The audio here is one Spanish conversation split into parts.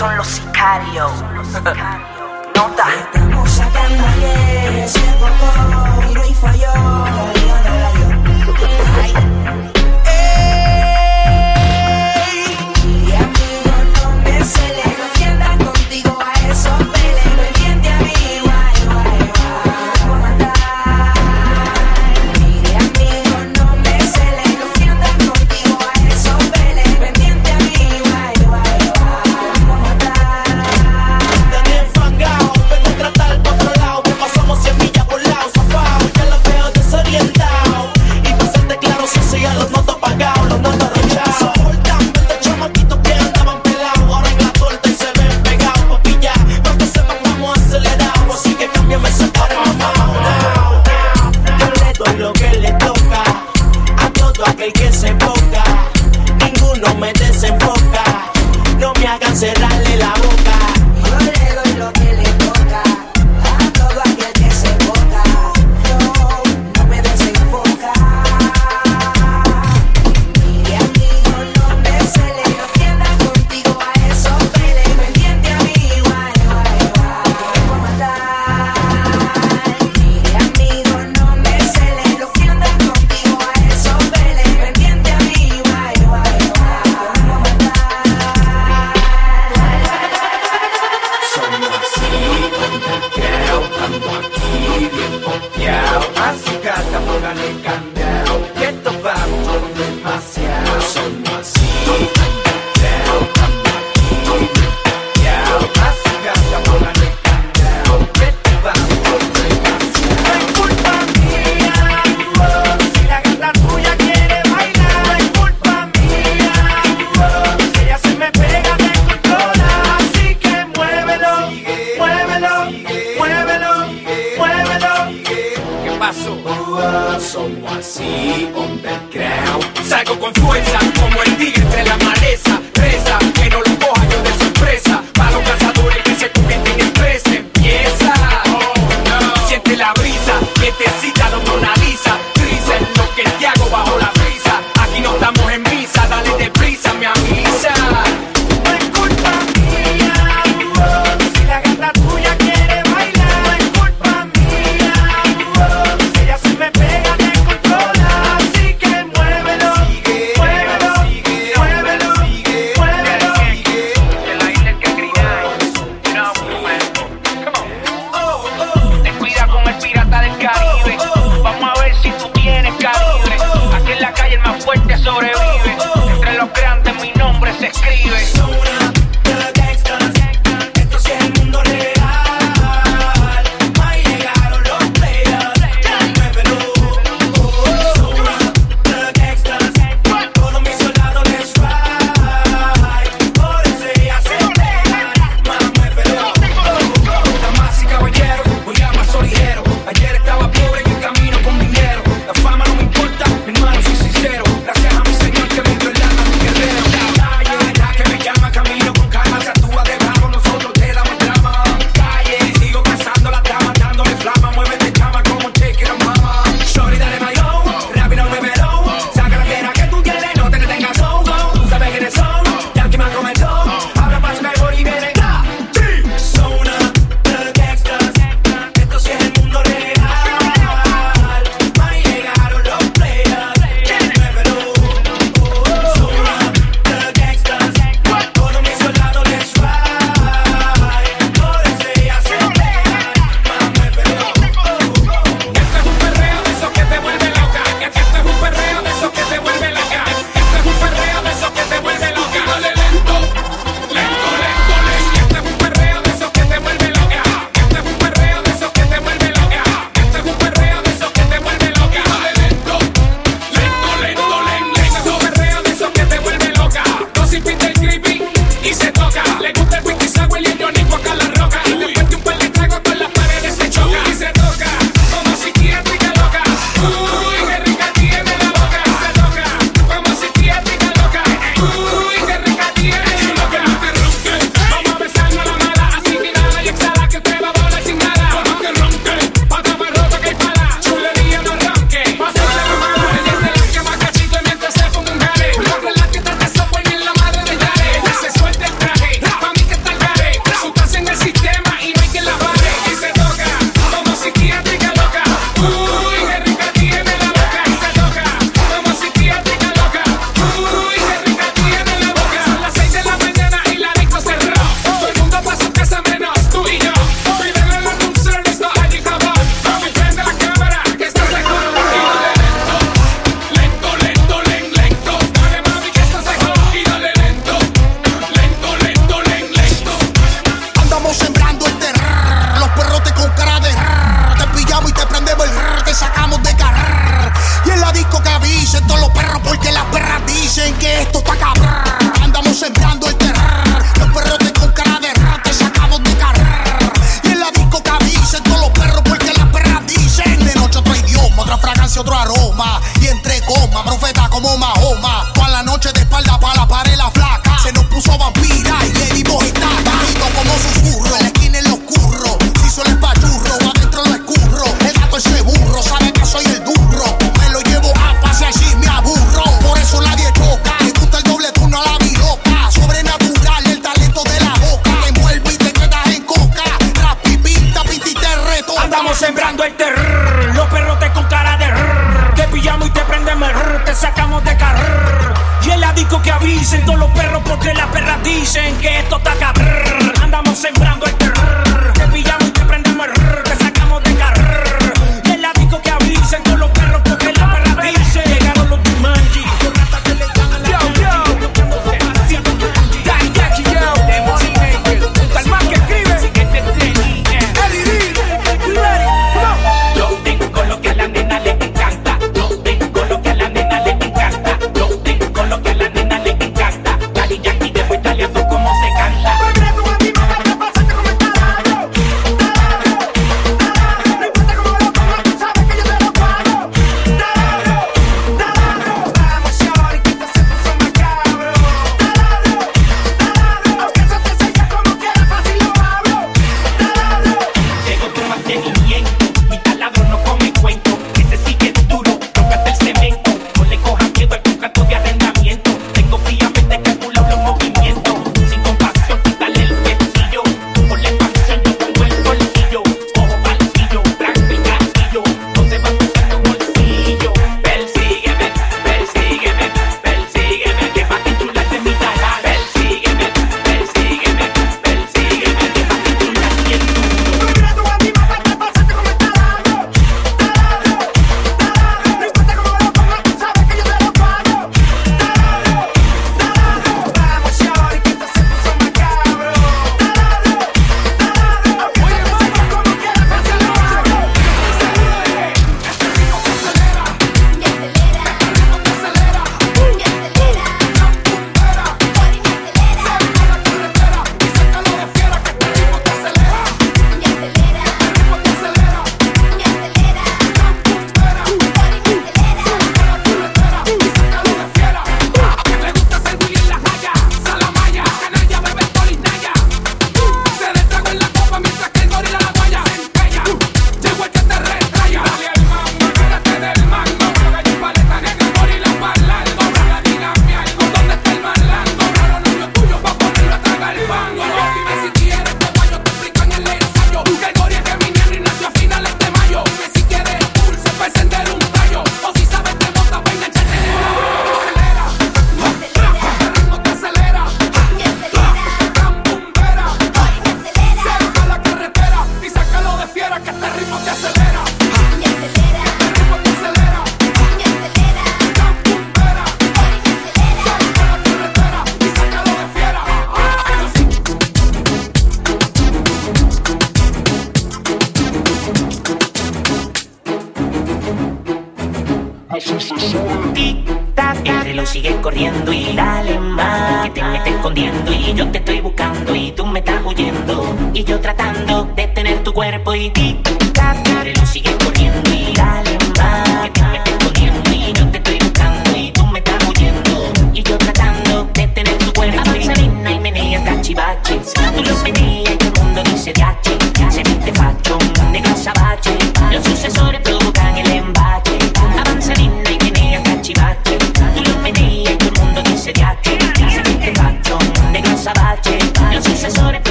son los sicarios.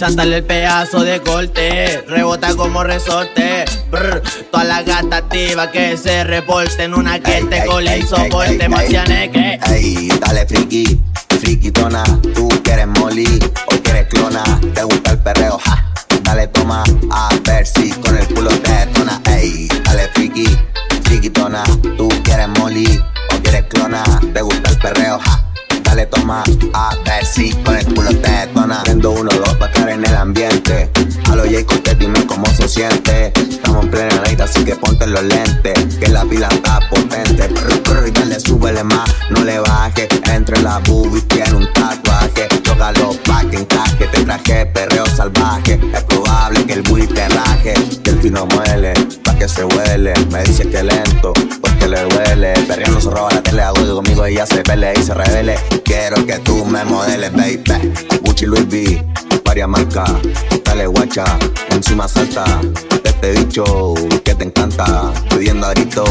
Ciego, chántale el pedazo de corte, rebota como resorte, brr, toda la gata activa que se reporten, una que te cole y soporte, marcianeque. Ey, dale friki, frikitona, tú quieres molly o quieres clona, te gusta el perreo, ja, dale toma, a ver si con el culo te detona, ey, dale friki, frikitona, tú quieres molly o quieres clona, te gusta el perreo, ja. Dale toma, a ver si con pila está potente. Prr, prr, dale, súbele más, no le baje Entre la boobies tiene un tatuaje. Tócalo pa' que encaje Te traje perreo salvaje. Es probable que el booty te raje. Que el fino muele, pa' que se huele. Me dice que lento, porque le duele. Perreando se roba la tele, que conmigo ella se pele y se revele. Quiero que tú me modeles, baby. Gucci, Louis V, varias marcas. Dale guacha, encima salta De este bicho que te encanta. Pidiendo a grito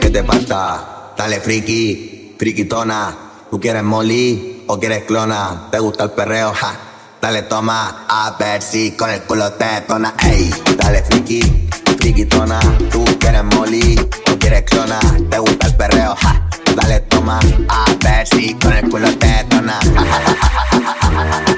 que te falta Dale friki, frikitona Tú quieres molly o quieres clona Te gusta el perreo, ja. Dale toma, a ver si con el culo te tona Ey, dale friki, frikitona Tú quieres molly o quieres clona Te gusta el perreo, ja. Dale toma, a ver si con el culo te tona ja, ja, ja.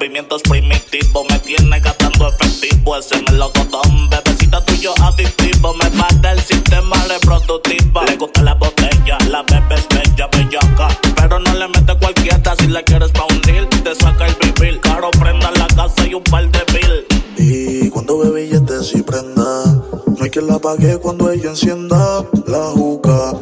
movimientos primitivos me tiene gastando efectivo. Ese melocotón, bebecita tuyo a adictivo. Me mata el sistema reproductivo. Le gusta la botella, la bebé es bella, bellaca. Pero no le mete cualquiera si la quieres pa' hundir. Te saca el vivir. Caro, prenda la casa y un par de bill. Y cuando bebé ya te si prenda. No hay que la apague cuando ella encienda la juca.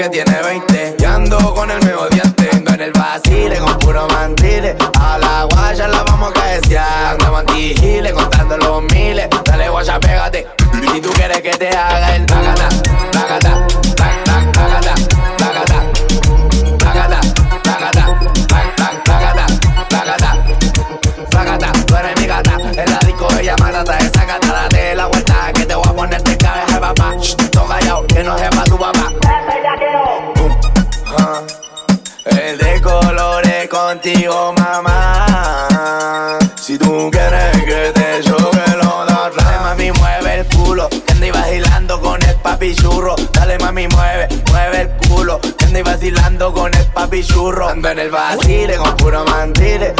que tiene Ando en el vacile con puro mantile.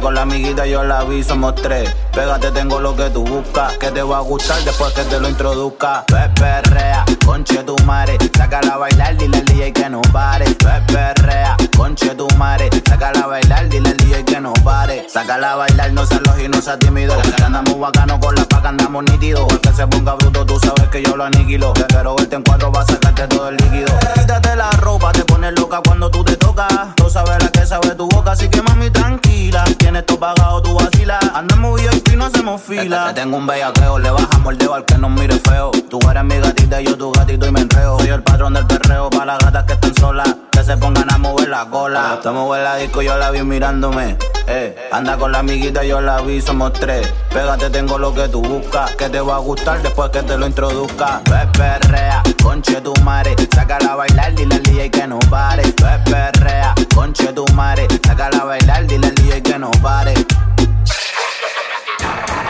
Con la amiguita, yo la vi, somos tres. Pégate, tengo lo que tú buscas. Que te va a gustar después que te lo introduzca. Pues Peperrea, conche tu madre. Sácala a bailar, dile al DJ que no pare. Pues Peperrea, conche tu madre. Sácala a bailar, dile al DJ que no pare. Sácala a bailar, no seas los y no seas tímido. Que andamos bacano con la paca, andamos nítidos. El que se ponga bruto, tú sabes que yo lo aniquilo. Que quiero verte en cuatro, va a sacarte todo el líquido. Quítate la ropa, te pones loca cuando tú te tocas. Tú sabes la que sabe tu boca, así que mami, tranquila. Tienes todo pagado, tú vacila. Andamos y no hacemos fila. Te, tengo un bellaqueo, le bajamos el dedo al que nos mire feo. Tú eres mi gatita, yo tu gatito y me enreo. Soy el patrón del perreo, para las gatas que están solas. Que se pongan a mover la cola. Hasta mover la disco, yo la vi mirándome. Eh, anda con la amiguita, yo la vi, somos tres. Pégate, tengo lo que tú buscas, que te va a gustar después que te lo introduzca. Peperrea, conche tu madre, sácala a bailar, dile al DJ que no pare. Peperrea, conche tu madre mares. Sácala a bailar, dile al DJ que no pare.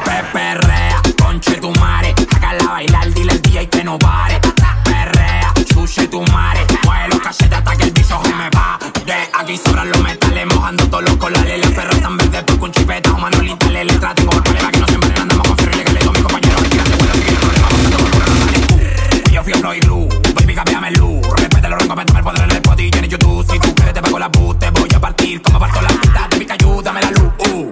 Peperrea, conche tu mare. Sácala a bailar, dile al DJ que no pare. Perrea, sushi tu mare. Mueve los cachetes hasta que el bicho se me va. De aquí sobran los metales, mojando todos los colales. Los perros están verdes porque un chipeta, humano le letra tengo que parto la pista, te pica ayuda, dame la luz, uh.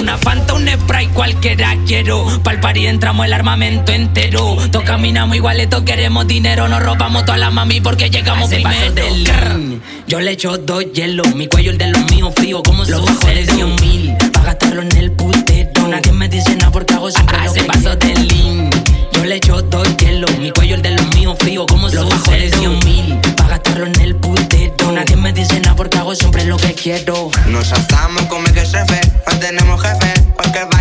Una Fanta, un spray, cualquiera quiero. Pa'l party entramos el armamento entero. Todos caminamos igualetos, queremos dinero. Nos robamos toda la mami porque llegamos primero. del. Yo le echo dos hielos, mi cuello el de los míos frío como los bajones de un mil. Pa' gastarlo en el putero. Nadie me dice nada porque hago siempre lo que paso del lean. Yo le echo dos hielos, mi cuello el de los míos frío como los bajones de un mil. En el putero. Nadie me dice nada porque hago siempre lo que quiero. Nos asamos como que jefe, no tenemos jefe, cualquier vaina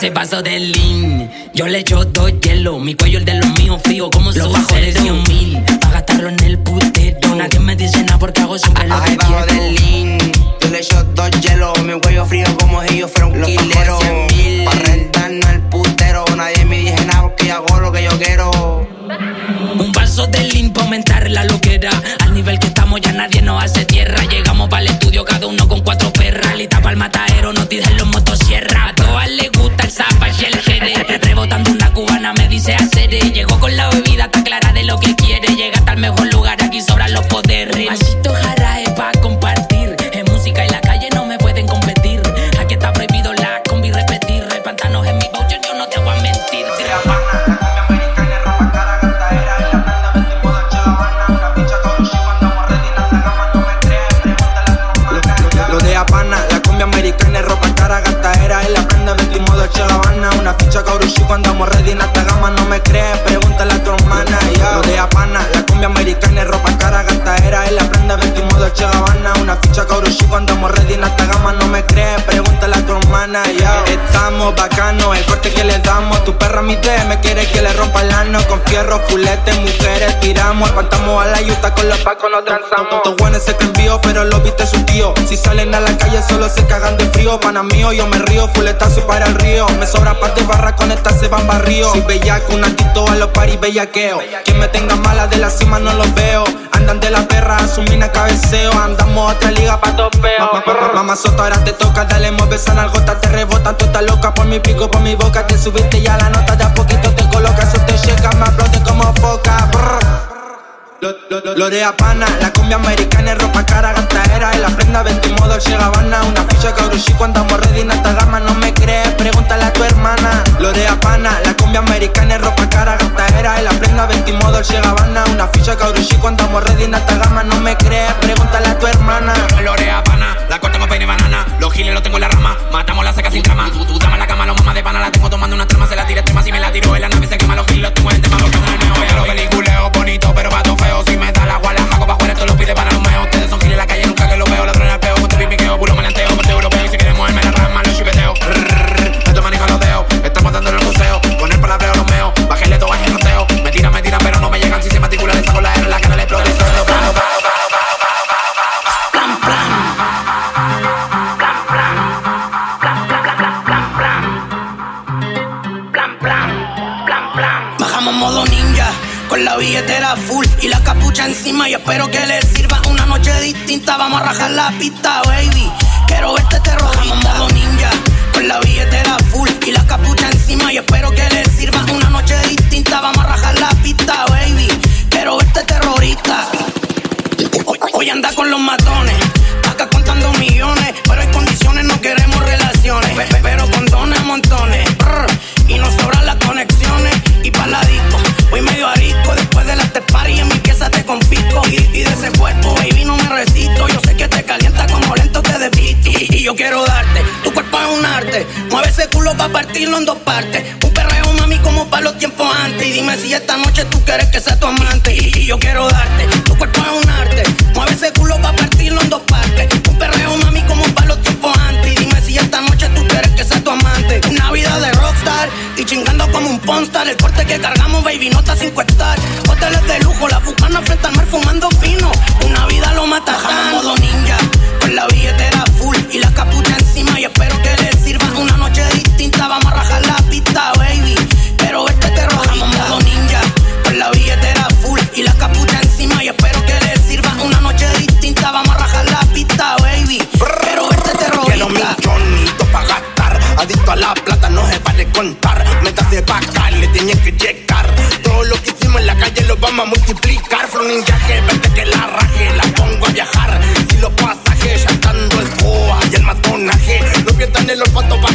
Hace paso del lean. Yo le echo dos hielos. Mi cuello el de los míos frío como los bajones de un mil. Pa' gastarlo en el putero. Nadie me dice nada porque hago siempre lo que bajo quiero. del lean, yo le echo dos hielos, mi cuello frío como si yo fuera un quilero. Pa' rentarnos el putero, nadie me dice nada porque yo hago lo que yo quiero. Un paso del lean pa' aumentar la loquera. Al nivel que estamos ya nadie nos hace tierra. Llegamos para el estudio cada uno con cuatro perras. Lista para el matadero, no tiren los el. Rebotando una cubana me dice hacer. Llegó con la bebida, está clara de lo que cuando andamos ready en alta gama, no me crees, pregúntale a tu hermana, ya. Lo de Habana, la cumbia americana, ropa cara, gastadera, es la prenda, vestimos de una ficha Kaurushi cuando andamos ready en alta gama, no me crees, pregúntale a tu hermana, ya. Estamos bacanos, el corte que le damos, tu perra mi me quiere que le rompa el ano, con fierro, fulete, mujeres, tiramos, espantamos a la yuta, con los pacos nos transamos. Estos buenos se envío, pero lo viste su tío, si salen a la calle solo se cagan de frío, pana mío, yo me río, fuletazo para el río, me sobra parte barra con esta se van barrio, si bellaco, un altito a los paris bellaqueo, quien me tenga mala de la cima no los veo, andan de la perra, su mina cabeceo, andamos a otra liga pa' topeo, mamá sota ahora te toca, dale mueve esa nalgota, te rebota, tú estás loca por mi pico, por mi boca, te subiste ya la nota, de a poquito te coloca, eso te checa, me aplaude como foca, brr. Lo, lo, lo, lo de Habana, la cumbia americana, ropa cara, gastadera, en la prenda vestimos Dolce Gabbana, una ficha Kaurushi cuando andamos ready en alta gama, no me crees, pregúntale a tu hermana. Lo de Habana, la cumbia americana, ropa cara, gastadera, en la prenda vestimos Dolce Gabbana, una ficha Kaurushi cuando andamos ready en alta gama, no me crees, pregúntale a tu hermana. Lorea pana, la cortamos peine banana. Los giles los tengo en la rama, matamos la seca sin trama. Tú, tú dame la cama, los mamás de pana, la tengo tomando una trama, se la tira extrema, si me la tiro en la nave se quema los giles, los tengo en tema, porque no es neo. Ya los peliculeos bonitos, pero vato feo. Espero que les sirva una noche distinta. Vamos a rajar la pista, baby. Quiero verte terrorista. Modo ninja, con la billetera full y la capucha encima. Y espero que les sirva una noche distinta. Vamos a rajar la pista, baby. Quiero verte terrorista. Hoy, hoy anda con los matones, acá contando millones, pero hay condiciones, no queremos relaciones, Pe- pe- pero condones montones, y nos sobran las conexiones, y pa' la disco, voy medio arisco, después de la te party en mi pieza te confisco, y, de ese cuerpo, baby, no me resisto, yo sé que te calienta como lento te desvisto, y, y yo quiero darte, tu cuerpo es un arte, mueve ese culo pa' partirlo en dos partes, un perreo mami como pa' los tiempos antes, y dime si esta noche tú quieres que sea tu amante, y, y yo quiero darte, tu cuerpo es un arte, chingando como un ponstar. El corte que cargamos, baby, nota sin cuestar. Hoteles de lujo, la bucana frente al mar fumando fino. Una vida lo mata, jamás modo. Lo vamos a multiplicar. Flow ninjaje, vete que la raje, la pongo a viajar. Si los pasajes ya estando el coa y el matonaje. No pierdan el olfato pa'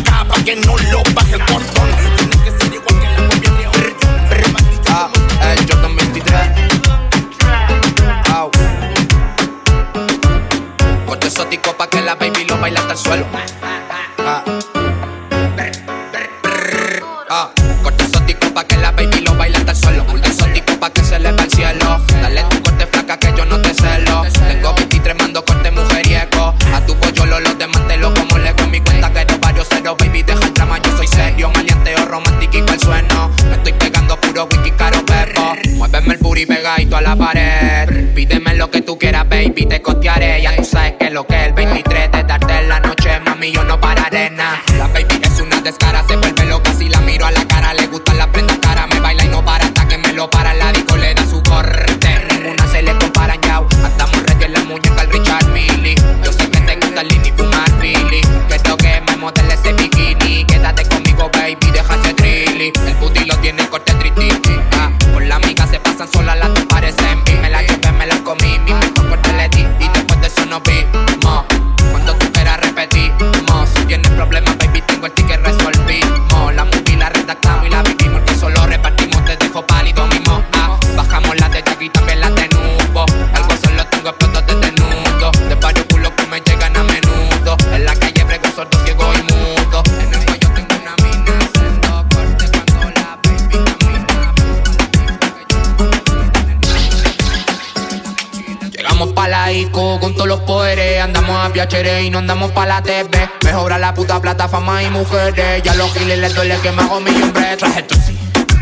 Y no andamos pa' la TV Mejora la puta plataforma y mujeres. Ya los giles les duele que me hago mi hombre. Traje Tusi,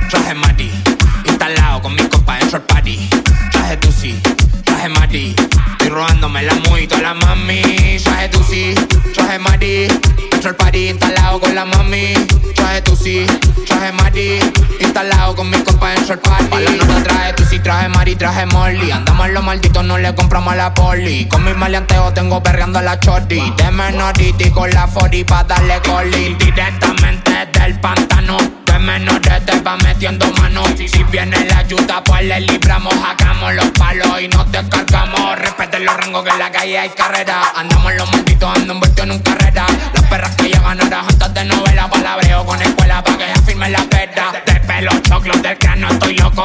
traje Mati no le compramos la poli. Con mis maleanteos tengo perreando a la chordi. De menoriti con la 40 pa' darle coli Directamente del pantano De menores te va metiendo mano. Si viene la ayuda pues le libramos Sacamos los palos y nos descargamos Respeten los rangos que en la calle hay carrera. Andamos los malditos, ando envuelto en un carrera. Las perras que llegan ahora antes de novela Palabreo con escuela pa' que ya firme la perra De pelo choclo, del cráneo estoy loco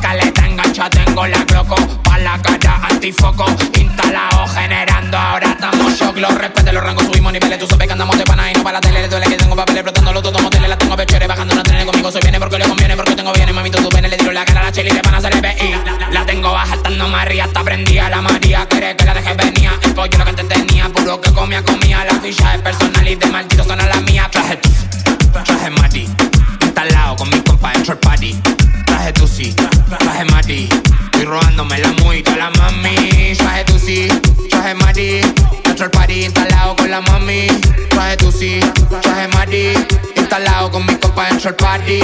caleta engancha tengo la cloco Pa' la cara antifoco Instalado generando ahora estamos choclo Respete los rangos, subimos niveles Tú sabes que andamos de pana y no para la tele Le duele que tengo papeles explotando los dos moteles La tengo pecheres bajando una trenes conmigo Soy viene porque le conviene Porque tengo bienes mamito tu pene Le tiro la cara a la chile y de pana se le La tengo baja estando María Está prendida la María Quiere que la deje venía El pollo lo que antes tenía Puro que comía, comía La ficha es personal y de maldito son a la mía robándome la muy la mami. Traje tu sí, traje Mati Short party instalado con la mami. Traje tu sí, traje Mati Instalado con mis compas en short party.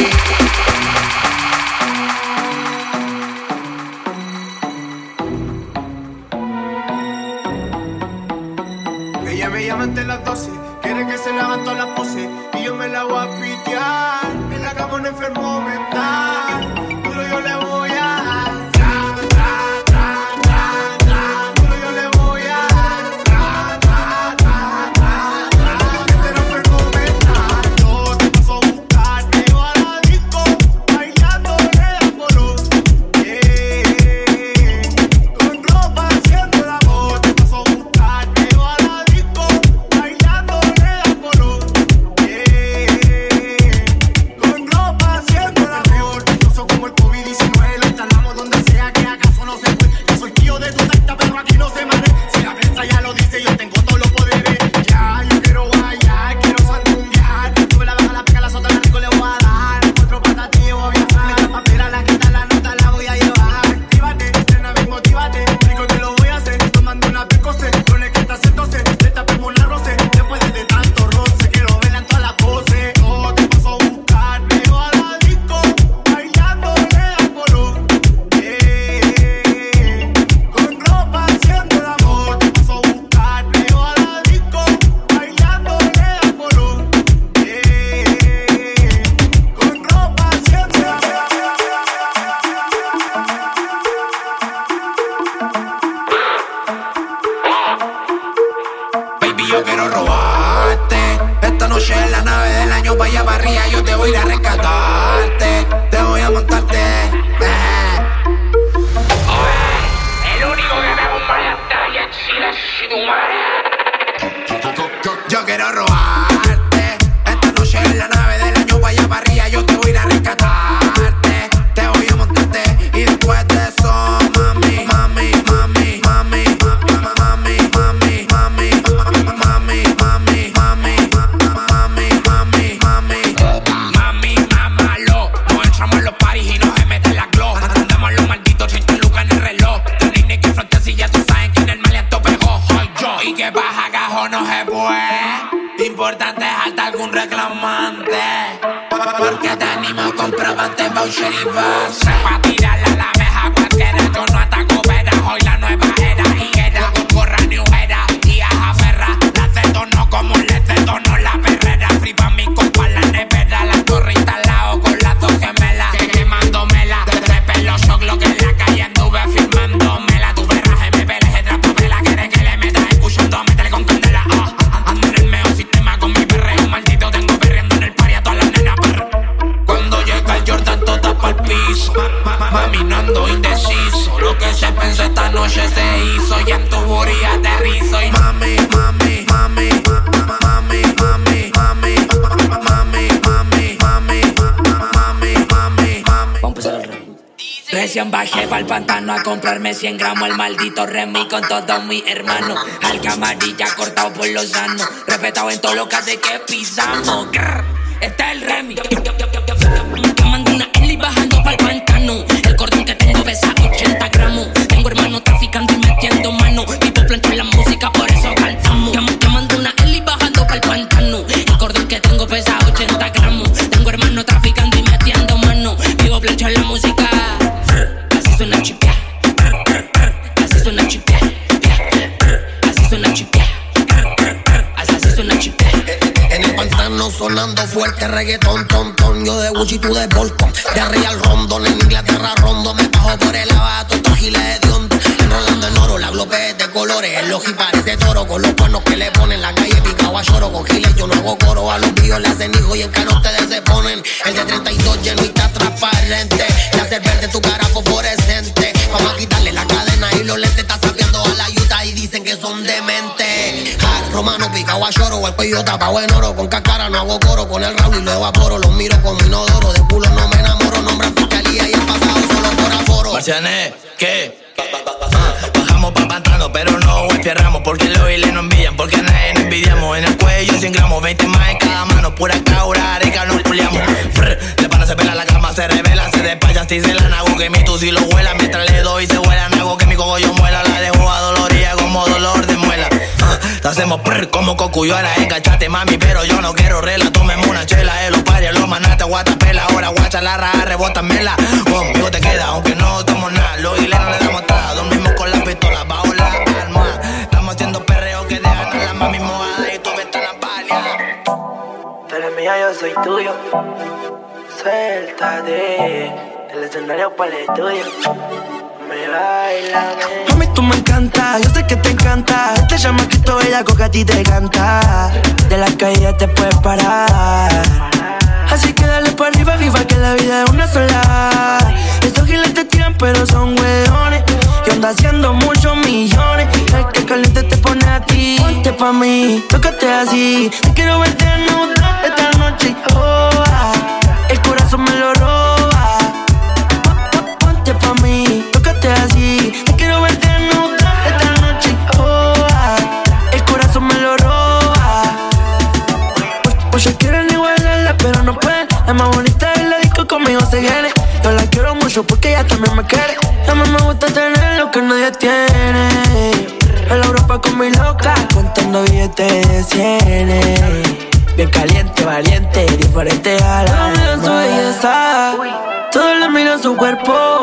Ella me llama ante las 12, quiere que se le hagan todas las poses y yo me la voy a pitear. En la cama un enfermo mental, pa'l pantano a comprarme 100 gramos el maldito Remy con todos mis hermanos. Al camarilla cortado por los sanos. Respetado en todo lo que hace que pisamos. Grr, Este es el Remy. Fuerte reggaetón, ton, ton. Yo de Gucci, tú de Bolton. De arriba al rondón, en Inglaterra rondo. Me bajo por el abato, estos giles de hondo. Enrollando en oro, la glope de colores. El oji parece toro con los cuernos que le ponen. La calle picado a lloro con giles. Yo no hago coro, a los billos le hacen hijo y en cano ustedes se ponen. El de 32 lleno y está transparente. Le hace verde tu cara fosforescente. Vamos a quitarle la cadena y los lentes. Está sabiendo a la yuta y dicen que son dementes. Ja, romano picado a lloro, el cuello tapado en oro. Con cascara hago coro, con el Raúl y lo evaporo. Los miro con mi inodoro, de culo no me enamoro. Nombran fiscalía y el pasado solo por aforo. Marciané, ¿qué? Bajamos pa' pantano, pero no cerramos Porque los le no envidian, porque a nadie nos envidiamos En el cuello 100 gramos, 20 más en cada mano Pura caura, areca, no puliamos De pana se pela la cama, se revela Se despayan, si se la hago que mi tu si lo vuela Mientras le doy se hacemos prr como cocuyuela Encachate mami, pero yo no quiero rela Tomemos una chela, los pares, los manatas Guatapela, ahora guacha la raja, rebótamela Conmigo te queda, aunque no estamos nada Los hileros le damos atrás Dormimos con la pistola bajo la almohada Estamos haciendo perreo que dejan a la mami mojada Y tu ventana pálida Tú eres mía, yo soy tuyo. Suéltate del escenario para el estudio. Mami, tú me encanta, yo sé que te encanta. Este chamaquito bellaco que a ti te canta. De la calle te puedes parar. Así que dale para arriba, viva que la vida es una sola. Estos giles te tiran, pero son hueones. Yo ando haciendo muchos millones. El que caliente te pone a ti. Ponte pa' mí, tócate así. Te quiero verte desnuda cienes. Bien caliente, valiente, diferente a la demás. su belleza, todos le miran su cuerpo.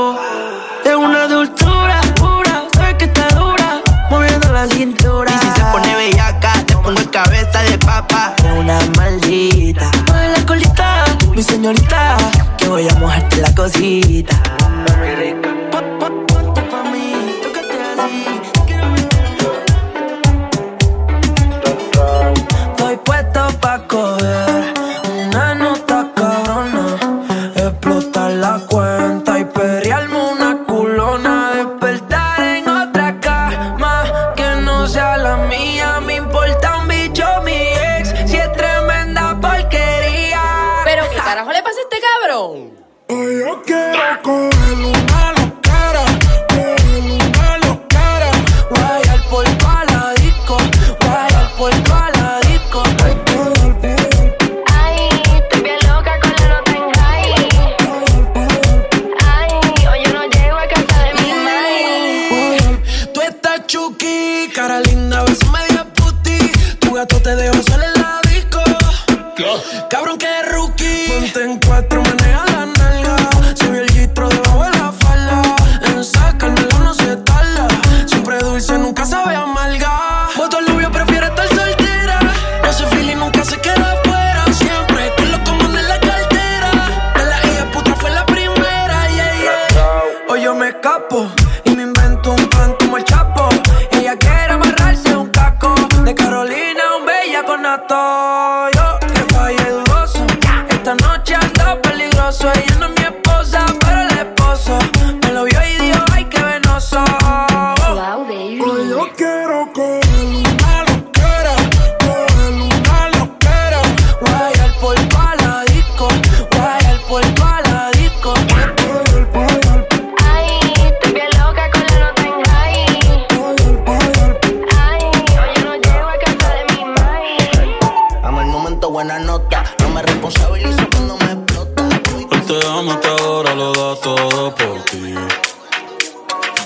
Buena nota. No me responsabilizo cuando me explota. Él te ama que ahora lo da todo por ti.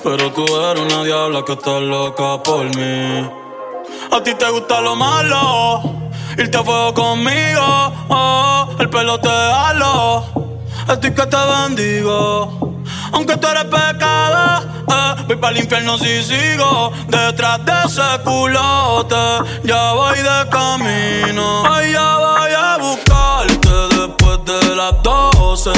Pero tú eres una diabla que está loca por mí. A ti te gusta lo malo, irte a fuego conmigo. Oh, el pelo te halo, a ti que te bendigo. Aunque tú eres pecado, eh, voy para el infierno si sigo. Detrás de ese culote, ya voy de camino. Ay, ya voy a buscarte después de las 12.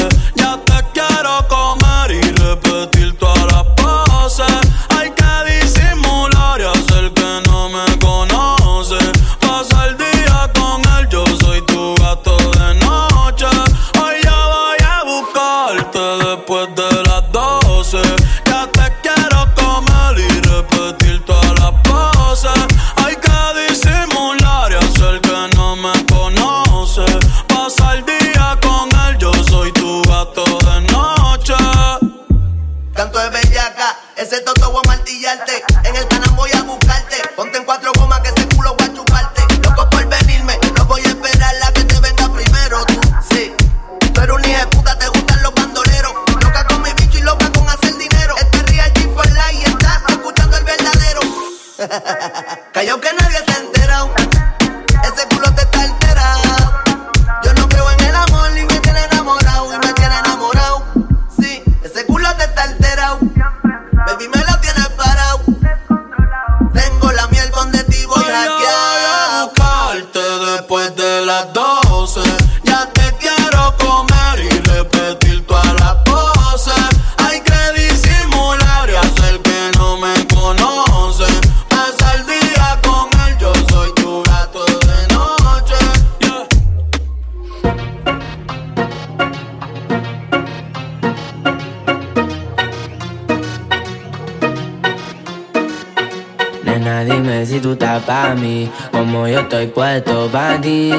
Ese toto voy a martillarte. En el canal voy a pa' mí, como yo estoy puesto pa' ti.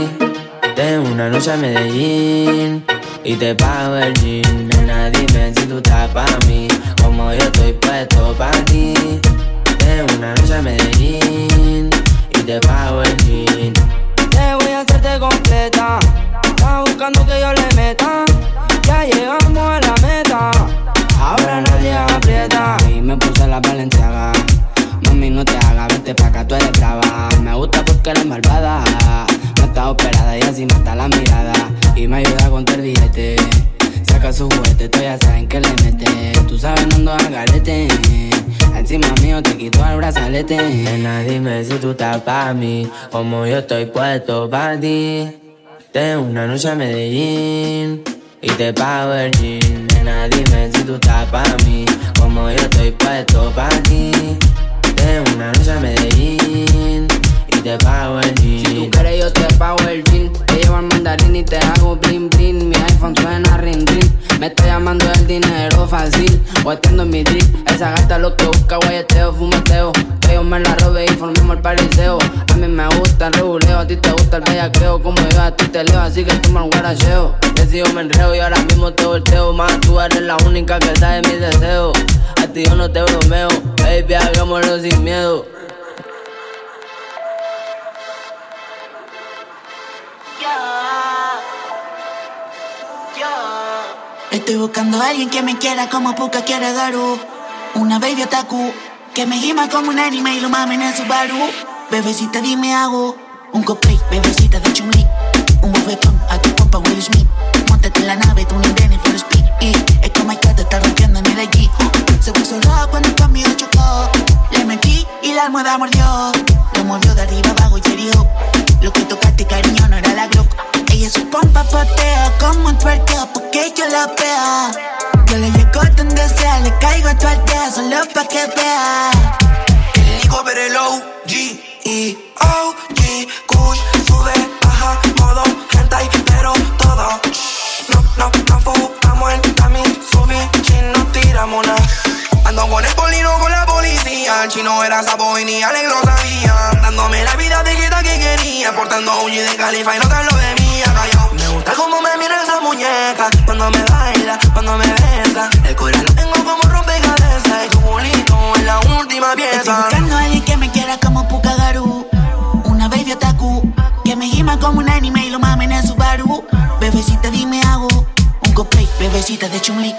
Tengo una noche a Medellín y te pago el jean. Nena, dime si tú estás pa' mí, como yo estoy puesto pa' ti. Tengo una noche a Medellín y te pago el jean. Te voy a hacerte completa, estás buscando que yo le meta. Ya llegamos a la meta, ahora nadie aprieta. Y me puse la valenciaga. Mami, no te hagas, vete pa' acá, tú eres brava. Me gusta porque eres malvada. No está operada y así mata la mirada. Y me ayuda con el billete. Saca su juguete, tú ya saben que le mete. Tú sabes, no ando al garete. Encima mío te quito el brazalete. Nena, dime si tú estás pa' mí. Como yo estoy puesto pa' ti. Tengo una noche a Medellín. Y te pago el jean. Nena, dime si tú estás pa' mí. Como yo estoy puesto pa' ti. Una noche a Medellín el. Si tú quieres yo te pago el jean Te llevo al mandarín y te hago bling bling Mi iPhone suena ring ring Me está llamando el dinero fácil Guateando en mi drip, esa gata lo que busca, guayeteo, fumeteo. Que yo me la robe y formemos el pariseo. A mí me gusta el reguleo, a ti te gusta el bellaqueo. Como yo a ti te leo, así que toma el guaracheo. Decido me enreo y ahora mismo te volteo. Más tú eres la única que sabe mis deseos. A ti yo no te bromeo, baby, hagámoslo sin miedo. Estoy buscando a alguien que me quiera como Puka quiere Garu. Una baby otaku que me gima como un anime y lo mamen en Subaru. Bebecita, dime hago un cosplay, bebecita de chumli. Un bofetón a tu compa Will Smith. Montate en la nave, tú no vienes for speed. Y es como que te está rompiendo en el allí. Se puso rojo cuando conmigo chocó. Le metí y la almohada mordió. Lo movió de arriba abajo y herió. Lo que tocaste, cariño, no era la Glock. Ella su pompa poteo como un twerkeo porque yo la veo. Yo le llego donde sea, le caigo a tu solo pa' que vea. Nico Perelo, G E O G Kush sube, baja, modo hentai, pero todo. shh, No, no, no fumamos el tami, subí, chin, no tiramos nada. Ando con el polino con la policía, el chino era sapo y ni Alex lo sabía. Dándome la vida de que quería, portando G de califa y no te lo de Me gusta cómo me mira esa muñeca, cuando me baila, cuando me besa. El corazón lo tengo como rompecabezas y tu bolito es la última Estoy pieza. buscando a alguien que me quiera como Pukagaru. Una baby otaku que me gima como un anime y lo mamen en Subaru. Bebecita, dime hago un cosplay, bebecita de chumli.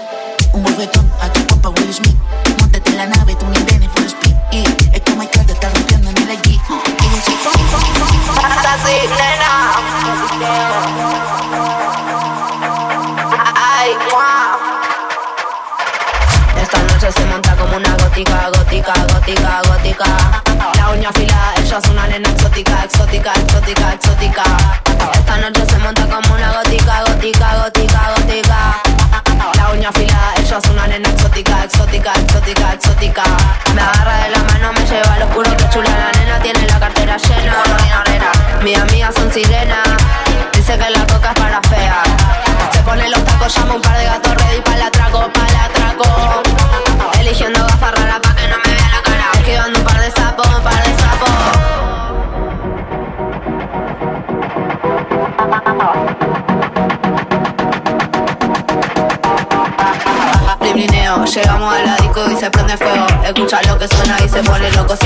Un bofetón a tu compa Will Smith. Montate en la nave, tú ni vienes for speed. Y es que te está rompiendo en el allí. Y. Así, gótica, gótica, gótica, gótica. La uña afilada, ella es una nena exótica, exótica, exótica, exótica. Esta noche se monta como una gótica, gótica, gótica, gótica. La uña afilada, ella es una nena exótica, exótica, exótica, exótica. Me agarra de la mano, me lleva al oscuro, que chula la nena, tiene la cartera llena. Mis amigas son sirenas, dice que la coca es para fea. Se pone los tacos, llama un par de gatos Llegamos a la disco y se prende fuego. Escucha lo que suena y se pone loco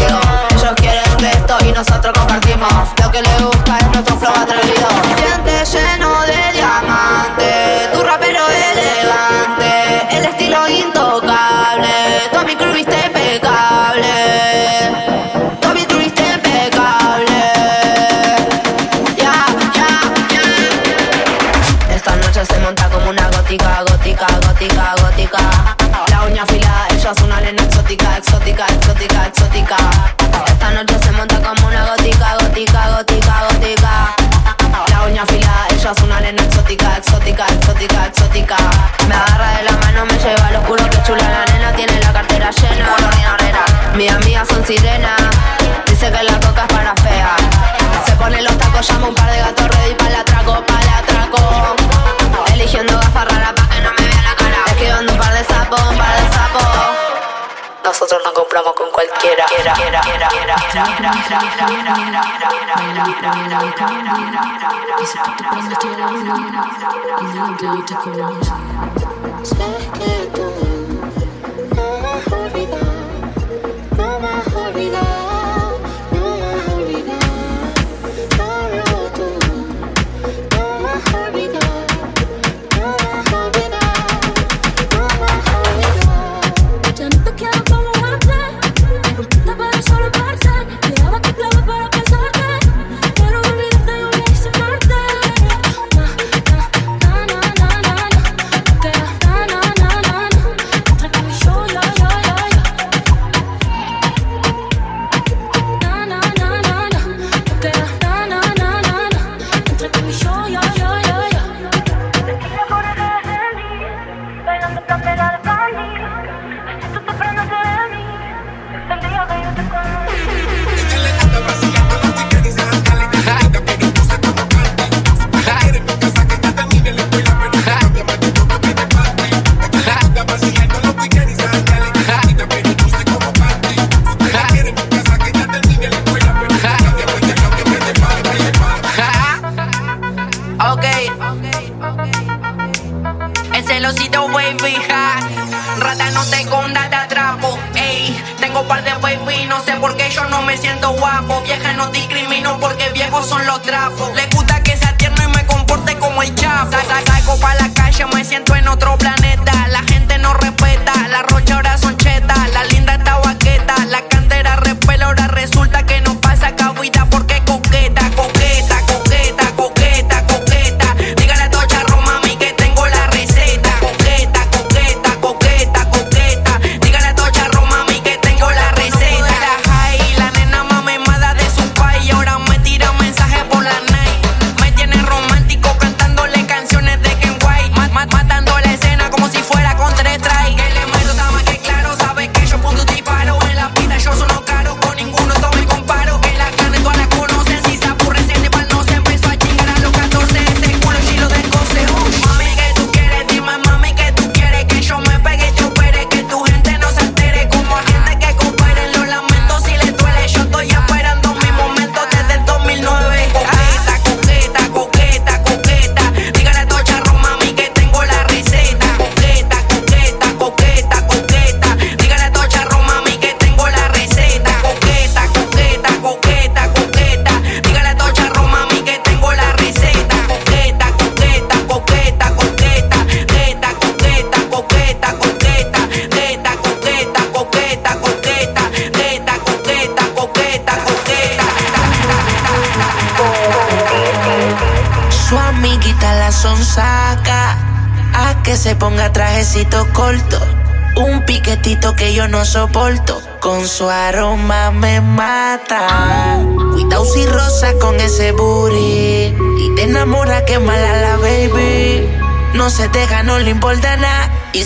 Y si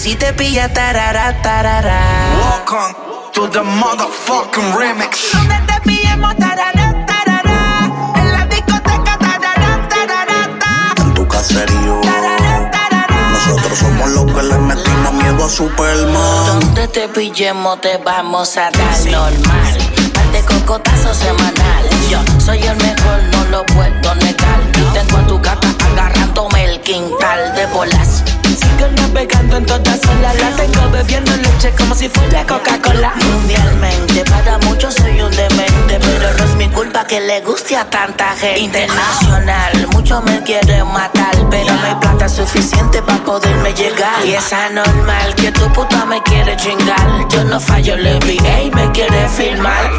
si te pilla, tarara, tarara. Welcome to the motherfucking remix. Donde te pillemos, tarara, tarara. En la discoteca, tarara, tarara, En tu caserío. Nosotros somos los que le metimos miedo a Superman. Donde te pillemos te vamos a dar normal. Par de cocotazo semanal. Yo soy el mejor, no lo puedo negar. Y tengo a tu gata agarrándome el quintal de bolas. Sigo navegando en todas olas. La tengo bebiendo leche como si fuera Coca-Cola. Mundialmente, para muchos soy un demente. Pero no es mi culpa que le guste a tanta gente. Internacional, muchos me quieren matar. Pero no hay plata suficiente para poderme llegar. Y es anormal que tu puta me quiere chingar. Yo no fallo, le vi, ey, me quiere filmar.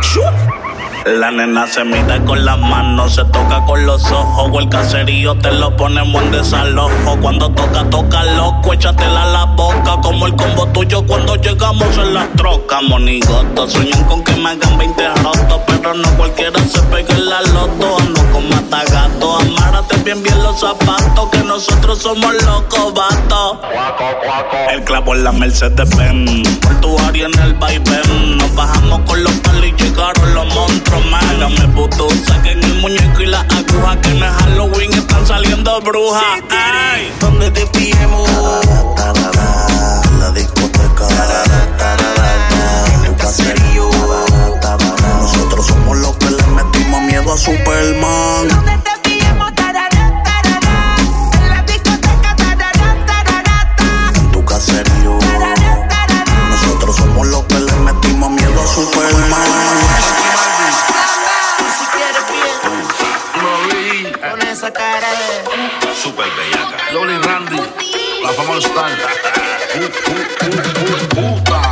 La nena se mide con las manos, se toca con los ojos. O el caserío te lo ponemos en desalojo. Cuando toca, toca loco, échatela a la boca. Como el combo tuyo cuando llegamos en la troca. Monigoto, sueñan con que me hagan 20 rotos. Pero no cualquiera se pegue en la loto. Ando con matagato, amárate bien, bien los zapatos. Que nosotros somos locos, vato. El clavo en la Mercedes Benz. Por tu área en el vaivén. Nos bajamos con los palos y llegaron los monstruos, man. Hágame puto, saquen el muñeco y la aguja. Que en el Halloween están saliendo brujas. Ay. Donde te pillemos. En la discoteca. En tu caserío. Nosotros somos los que le metimos miedo a Superman. Superman. Si quieres bien, con esa cara. Super bellaca. Loli Randy, la del star. No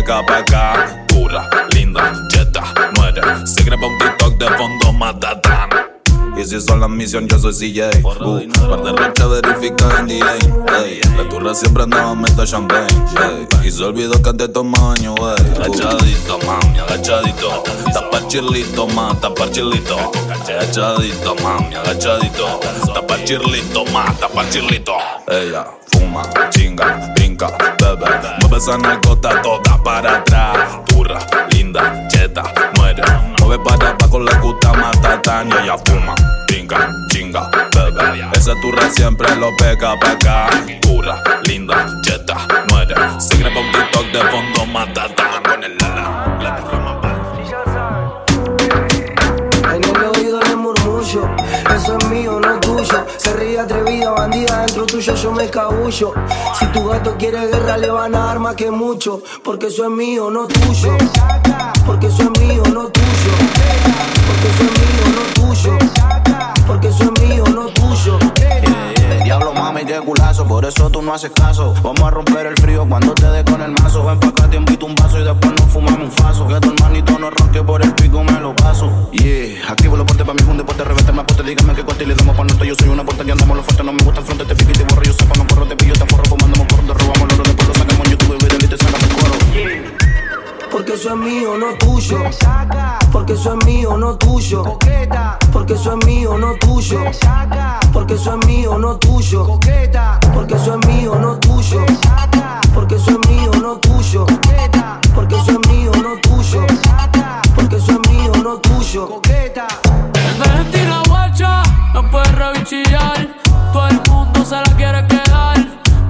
deja pa' acá. Dura, linda, cheta, muere. Se graba un TikTok de fondo matatán. Y si son las misiones, yo soy CJ. Uh, par de verifica en DA. Ey, la turra siempre andaba meta champagne. Ey, y se olvidó que antes tomaba año, ey. Uh. Agachadito, mami, agachadito. Tapa chirlito, ma, tapa chirlito. Agachadito, mami, agachadito. Tapa chirlito, ma, tapa chirlito. Ella fuma, chinga, nunca. Mueve esa narcota toda para atrás. Turra, linda, cheta, muere. Mueve para abajo, le gusta matata. Y ella fuma, pinga, chinga, bebe, Ese turra siempre lo pega para acá. Turra, linda, cheta, muere. Sigue pa' un TikTok de fondo, matata. Se ríe atrevida, bandida, dentro tuyo yo me cabullo. Si tu gato quiere guerra, le van a dar más que mucho. Porque eso es mío, no tuyo. Porque eso es mío, no tuyo. Porque eso es mío, no tuyo. Porque eso es mío, no tuyo. Diablo mami, qué culazo, por eso tú no haces caso. Vamos a romper el frío cuando te dé con el mazo. Ven pa' acá, te invito un vaso y después nos fumamos un faso. Que tu hermanito no ronque por el pico, me lo paso. Yeah, activo los portes pa' mí, un deporte, reventarme aporte. Dígame qué corte le damos pa' nuestro. Yo soy una puerta que andamos los fuertes, no me gusta el fronte, te pico y te borro. Yo sepa, no corro, te pillo, te forro, comándome por te robamos el oro, después lo sacamos porque eso es mío, no tuyo. Porque eso es mío, no tuyo. Porque eso es mío, no tuyo. Porque eso es mío, no tuyo. Porque eso es mío, no tuyo. Porque eso es mío, no tuyo. Porque eso es mío, no tuyo. Porque eso es mío, no tuyo. De la guacha, no puedes revichillar. Todo el mundo se la quiere quedar.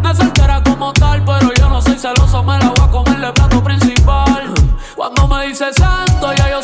No soltera como tal, pero yo no soy celoso, me la voy a comer de plato principal. Cuando me dice santo, ya yo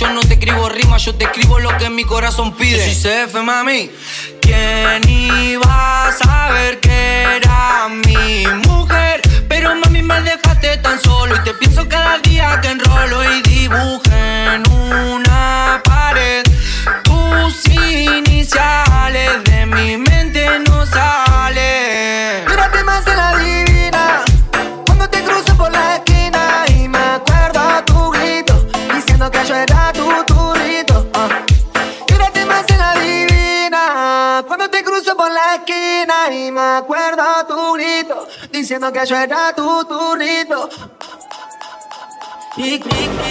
Yo no te escribo rimas, yo te escribo lo que mi corazón pide. Yo soy CF, mami. ¿Quién iba a saber que era mi mujer? Pero mami, me dejaste tan solo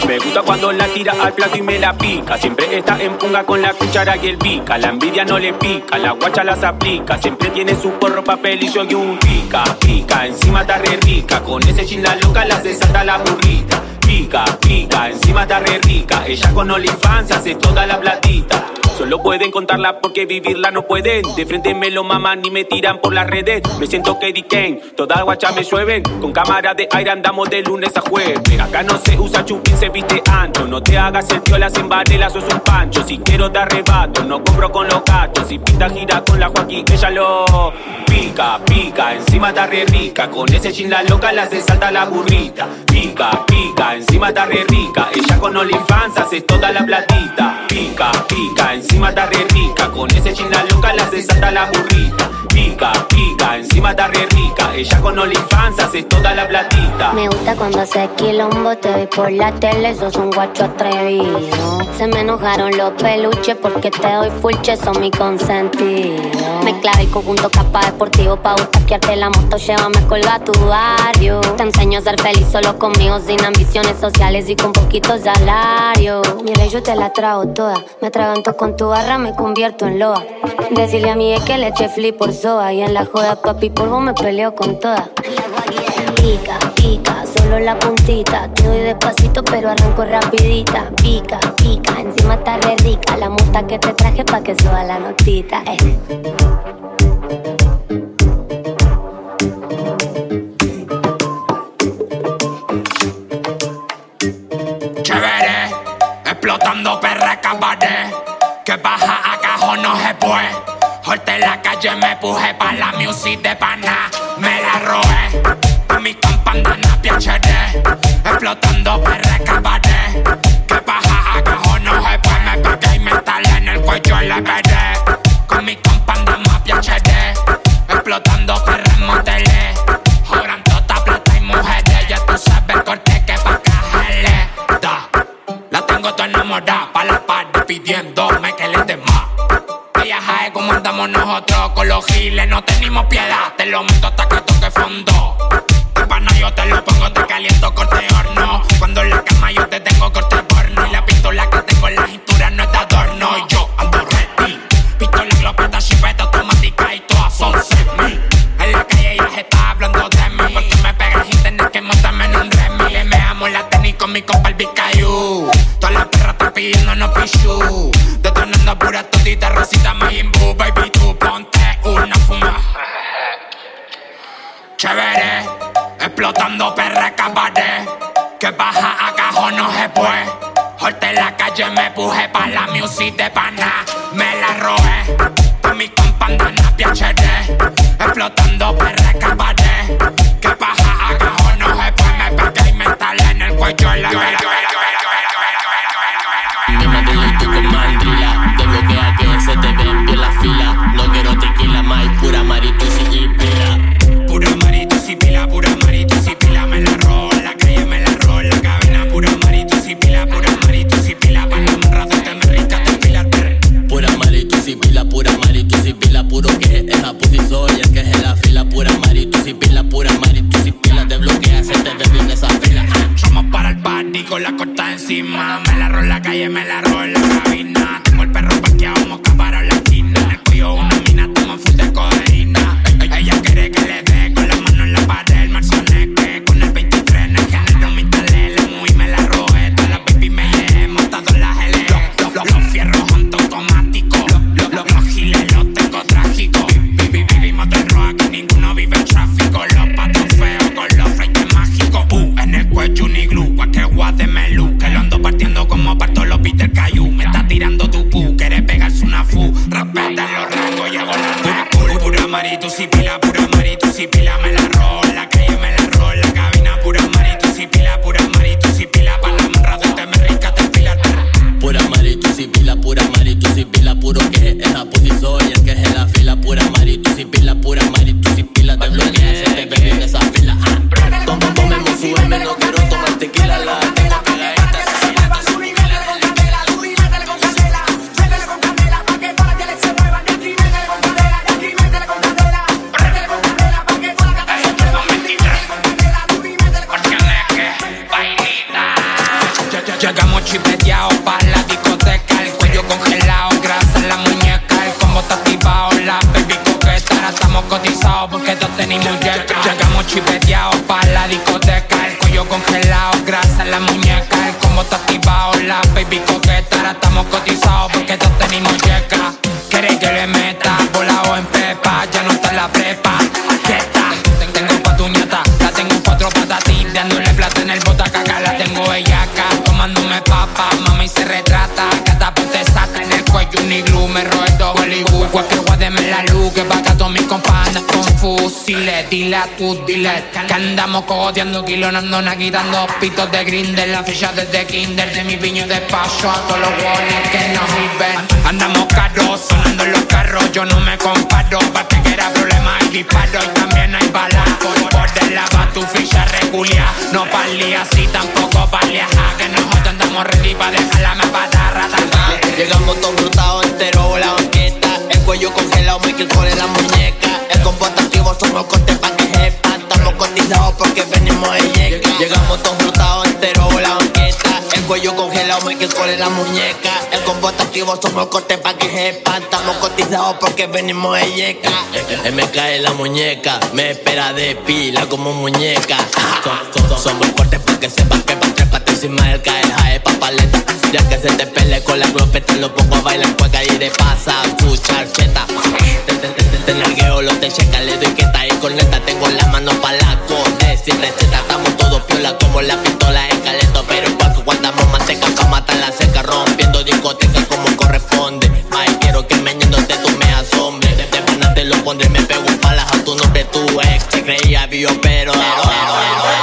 Me gusta cuando la tira al plato y me la pica. Siempre está en punga con la cuchara y el pica. La envidia no le pica, la guacha las aplica. Siempre tiene su porro, papel y yo y un pica. Pica, encima está re rica. Con ese chin la loca la desata la burrita. Pica, pica, encima está re rica. Ella con olifanza hace toda la platita. Solo pueden contarla porque vivirla no pueden. De frente me lo maman ni me tiran por las redes. Me siento que Kane, toda guacha me llueven. Con cámara de aire andamos de lunes a jueves. Acá no se usa chupín, se viste ancho. No te hagas el piolas en varela, sos un pancho. Si quiero te arrebato, no compro con los gachos. Si pinta gira con la Joaquín, ella lo pica, pica. Encima está re rica. Con ese chin la loca la se salta la burrita. Pica, pica, encima está re rica. Ella con OnlyFans hace toda la platita. Pica, pica, encima encima está re rica. Con ese china loca la desata la burrita. Pica, pica, encima está re rica. Ella con OnlyFans hace toda la platita. Me gusta cuando hace quilombo, te doy por la tele, sos un guacho atrevido. Se me enojaron los peluches porque te doy fulche, son mi consentido. Me clave el conjunto capa deportivo pa' butaquearte la moto, llévame colga tu barrio. Te enseño a ser feliz solo conmigo, sin ambiciones sociales y con poquito salario. Mira, yo te la trago toda, me atraganto con tu barra, me convierto en loa. Decirle a mi que le eche flip por soa y en la joda papi polvo me peleo con toda. Pica, pica, solo la puntita. Te doy despacito, pero arranco rapidita. Pica, pica, encima está re rica. La muta que te traje pa' que suba la notita. Eh. Explotando perra cabaret. Que baja a cajón no se puede. Horte en la calle me puje pa' la music de pana. Me la robé. A mi campana PHD. Explotando perra cabaret. Que baja a cajón no se puede. Me pegué y me talé en el cuello le veré. Con mi campana PHD. Explotando perra en moteles. Ahora toda plata y mujeres. Ya tú sabes corte que pa' cajele. Da. La tengo toda enamorada pa' la par pidiéndome Ella jae como andamos nosotros con los giles, no tenemos piedad. Te lo meto hasta que toque fondo. Pana yo te lo pongo, te caliento corte horno. Cuando en la cama yo te tengo corte porno. Y la pistola que tengo en la cintura no es de adorno. Y yo ando ready. Pistola, glopeta, chipeta automática y todas son semi. En la calle ella se está hablando de mí. Porque me pegas y tenés que montarme en un remi. Le me amo la tenis con mi compa el Bicayu. Todas las perras están pidiendo no pichu. Pura todita, rosita, Mayimbu. Baby, tú ponte una fuma. Chévere, explotando perra cabaret. Que baja a cajón no se puede. Horte en la calle me puje pa' la music de pana. Me la robé. Pa' mi compandana PHD. Explotando perra guademe la luz Que va a todos mis compañeros con fusiles Dile a tu dile. Que andamos cogoteando kilonando Quitando pitos de grinder La ficha desde kinder De mi piño despacho a todos los warnings que nos viven. Andamos caros, sonando en los carros Yo no me comparo, para que era problema hay disparo Y también hay balas Por, por de lava tu ficha reculia No palía así tampoco palía Que nosotros andamos ready pa' dejarla me patarra Llegamos todos frutados entero la banqueta El cuello congelado, Michael Cole en la muñeca. El combo activo, somos cortes pa' que sepan. Estamos cotizados porque venimos de yeca Llegamos todos frutados entero la banqueta El cuello congelado, Michael Cole en la muñeca. El combo está activo, somos cortes pa' que sepan Estamos cotizados porque venimos de yeca. Él me cae la muñeca Me espera de pila como muñeca. Som- som- Somos cortes pa' que sepan que pa' treparte encima del cae jae pa' paleta. Ya que se te pele con la glopeta Lo pongo a bailar cueca y de pasa su charcheta. Te, nargueo, lo te checa Le doy que está ahí con neta Tengo la mano pa' la cone Sin receta, estamos todos piola Como la pistola en caleto Pero guardamos manteca Pa' matar la seca Rompiendo discoteca como corresponde. Ay, quiero que meñándote tú me asombres. De, de te lo pondré Me pego palas a tu nombre Tu ex se creía vivo pero a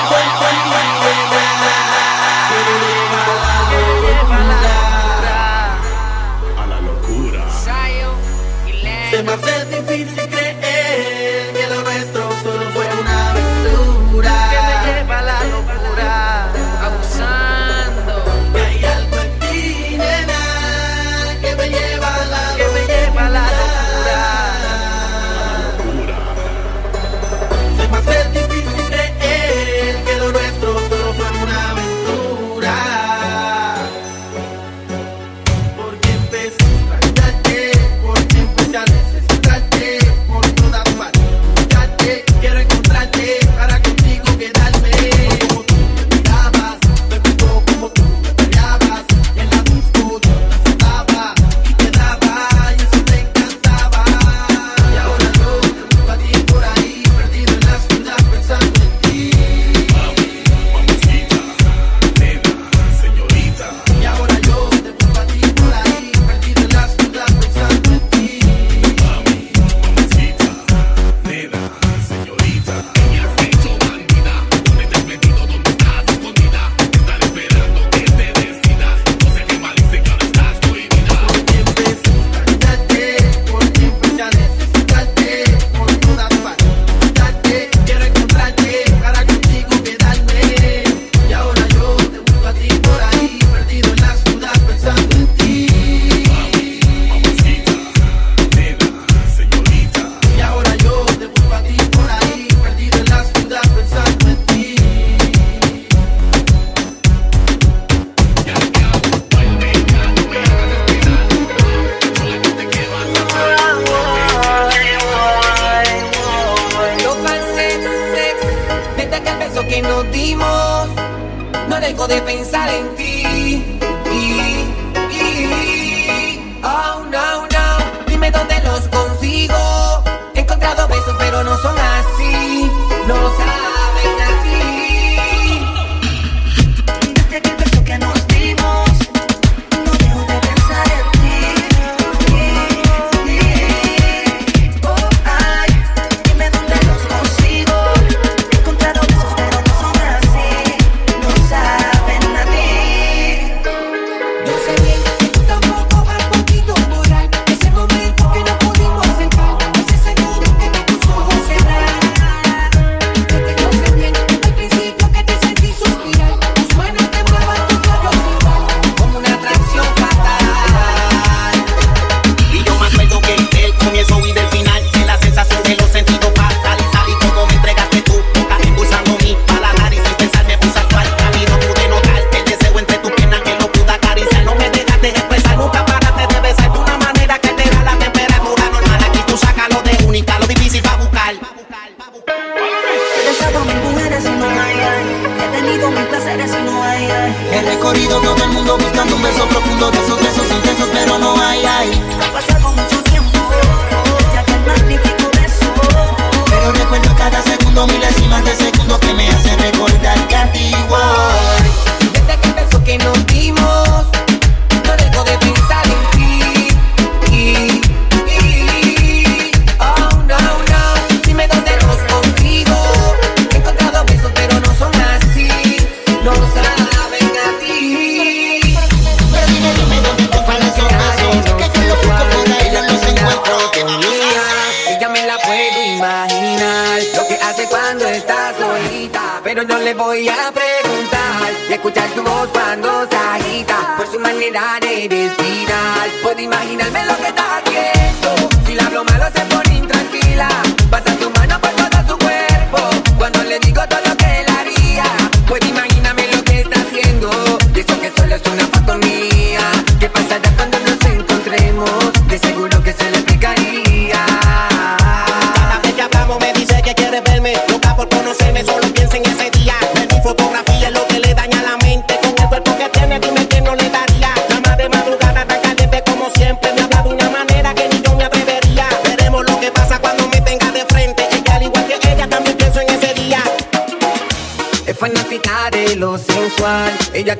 ya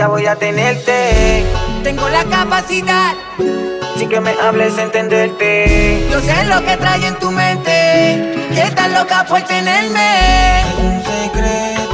día voy a tenerte. Tengo la capacidad. Sin que me hables entenderte. Yo sé lo que trae en tu mente. Que estás loca por tenerme. Es un secreto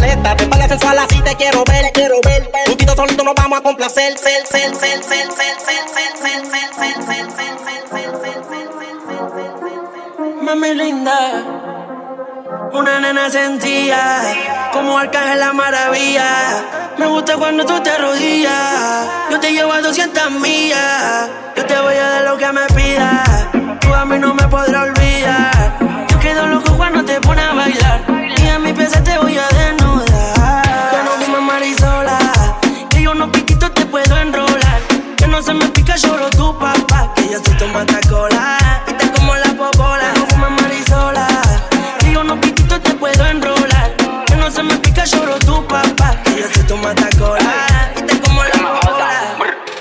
completa. Te pagas sensual así te quiero ver, quiero ver. Juntito solito nos vamos a complacer. Cel, cel, cel, cel, cel, cel, cel, cel, cel, cel, cel, cel, cel, cel, Mami linda, una nena sentía como arcángel la maravilla. Me gusta cuando tú te arrodillas. Yo te llevo a 200 millas. Yo te voy a dar lo que me pidas. Tú a mí no me podrás olvidar. solo tu papá. Que yo soy tu matacola. Está como la popola, no fuma marisola. Digo, no piquito te puedo enrolar. Que no se me pica, solo tu papá. Que yo soy tu matacola. Está como la popola.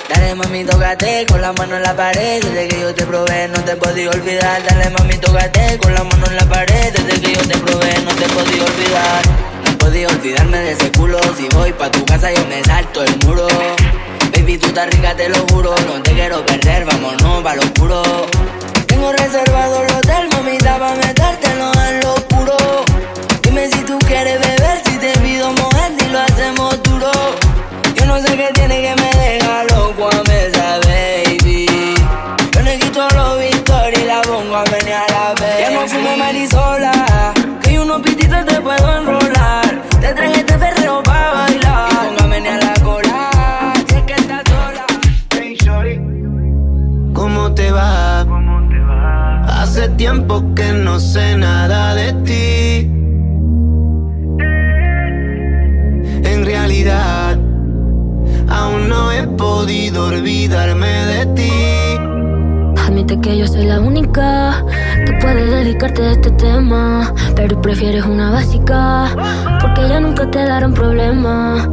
Dale mami, tócate con la mano en la pared. Desde que yo te probé, no te podí olvidar. Dale mami, tócate con la mano en la pared. Desde que yo te probé, no te podí olvidar. No podía olvidarme de ese culo. Si voy pa' tu casa, yo me salto el muro. Baby, tú estás rica, te lo juro. No te quiero perder, vámonos pa' lo oscuro. Tengo reservado el hotel, mamita, pa' metértelo en lo oscuro. Dime si tú quieres beber, si te pido mojar, y lo hacemos duro. Yo no sé qué tiene que me deja loco a mesa, baby. Yo necesito los victorias la pongo a menear a la vez. Ya no fume marisola. Cómo te va? Hace tiempo que no sé nada de ti. En realidad, aún no he podido olvidarme de ti. Admite que yo soy la única que puede dedicarte a este tema, pero prefieres una básica porque ya nunca te dará un problema.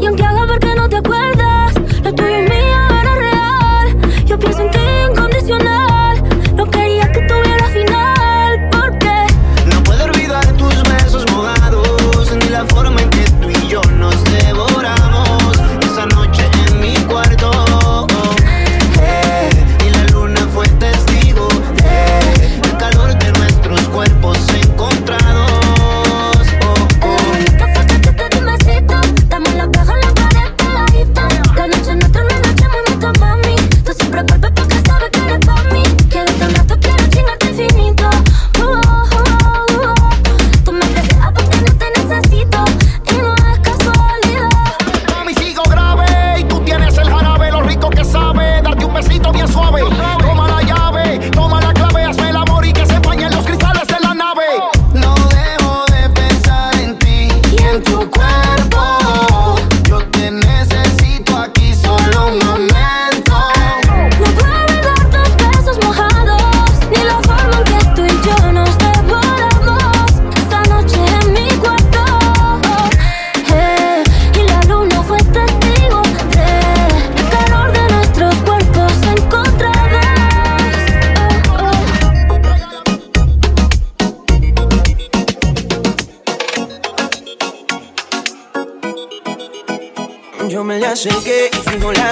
Y aunque haga porque no te acuerdas, lo tuyo y mío era real. Yo pienso en ti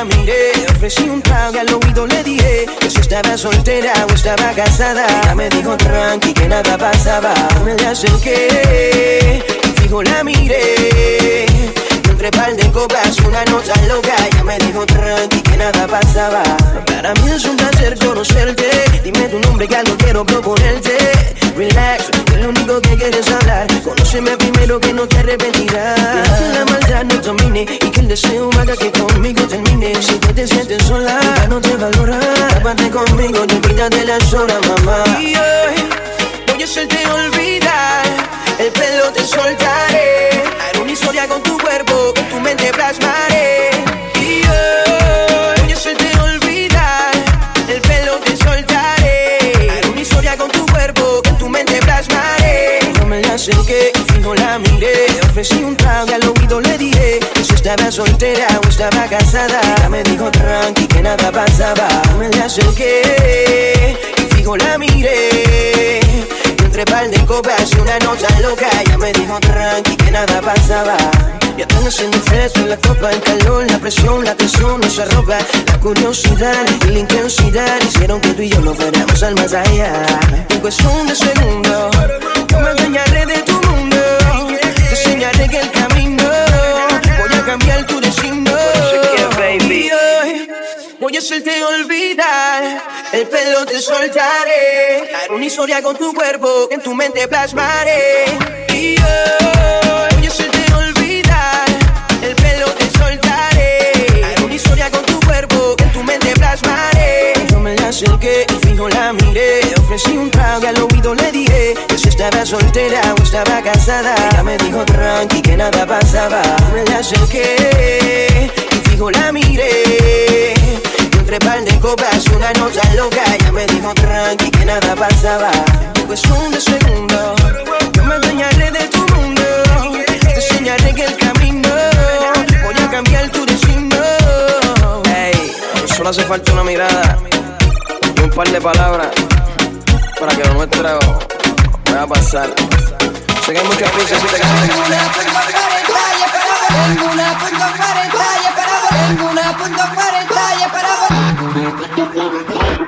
la miré Ofrecí un trago y al oído le dije Que si estaba soltera o estaba casada. Ella me dijo tranqui que nada pasaba. Me le acerqué y la miré entre par de copas una nota loca Ella me dijo tranqui que nada pasaba Para mí es un placer conocerte. Dime tu nombre que algo quiero proponerte. Relax, que lo único que quieres hablar. Conóceme primero que no te arrepentirás. Que la maldad no domine Y que el deseo haga que conmigo termine. Si tú te sientes sola, ya no te valora. Tápate conmigo y olvídate las horas, mamá. Y hoy voy a hacerte olvidar. El pelo te soltaré historia con tu cuerpo en tu mente plasmaré. Y hoy voy a hacerte olvidar El pelo te soltaré. Haré una historia con tu cuerpo Que en tu mente plasmaré. Yo me la acerqué y fijo la miré. Ofrecí un trago y al oído le dije Que si estaba soltera o estaba casada. Ella me dijo tranqui que nada pasaba Yo me la acerqué y fijo la miré entre par de copas y una nota loca. Ella me dijo tranqui que nada pasaba Ya están haciendo en la copa, el calor, la presión, la tensión, nuestra ropa La curiosidad y la intensidad Hicieron que tú y yo nos fuéramos al más allá. En cuestión de segundos Yo me engañaré de tu mundo. Te enseñaré que el camino Voy a cambiar tu destino. Y Voy a hacerte olvidar, el pelo te soltaré. Haré una historia con tu cuerpo que en tu mente plasmaré. Y hoy voy a olvidar, el pelo te soltaré. Haré una historia con tu cuerpo que en tu mente plasmaré. Yo me la acerqué y fijo la miré. Ofrecí un trago y al oído le dije que si estaba soltera o estaba casada. Ella me dijo tranqui que nada pasaba. Yo me la acerqué y fijo la miré. Entre par de copas. Una nota loca Ella me dijo tranqui que nada pasaba. En cuestión de segundos Yo me engañaré de tu mundo. Te enseñaré que el camino Voy a cambiar tu destino. Ey, solo hace falta una mirada Y un par de palabras Para que lo nuestro pueda pasar. Sé que piezas y te Tengo una punto cuarenta y esperaba. Tengo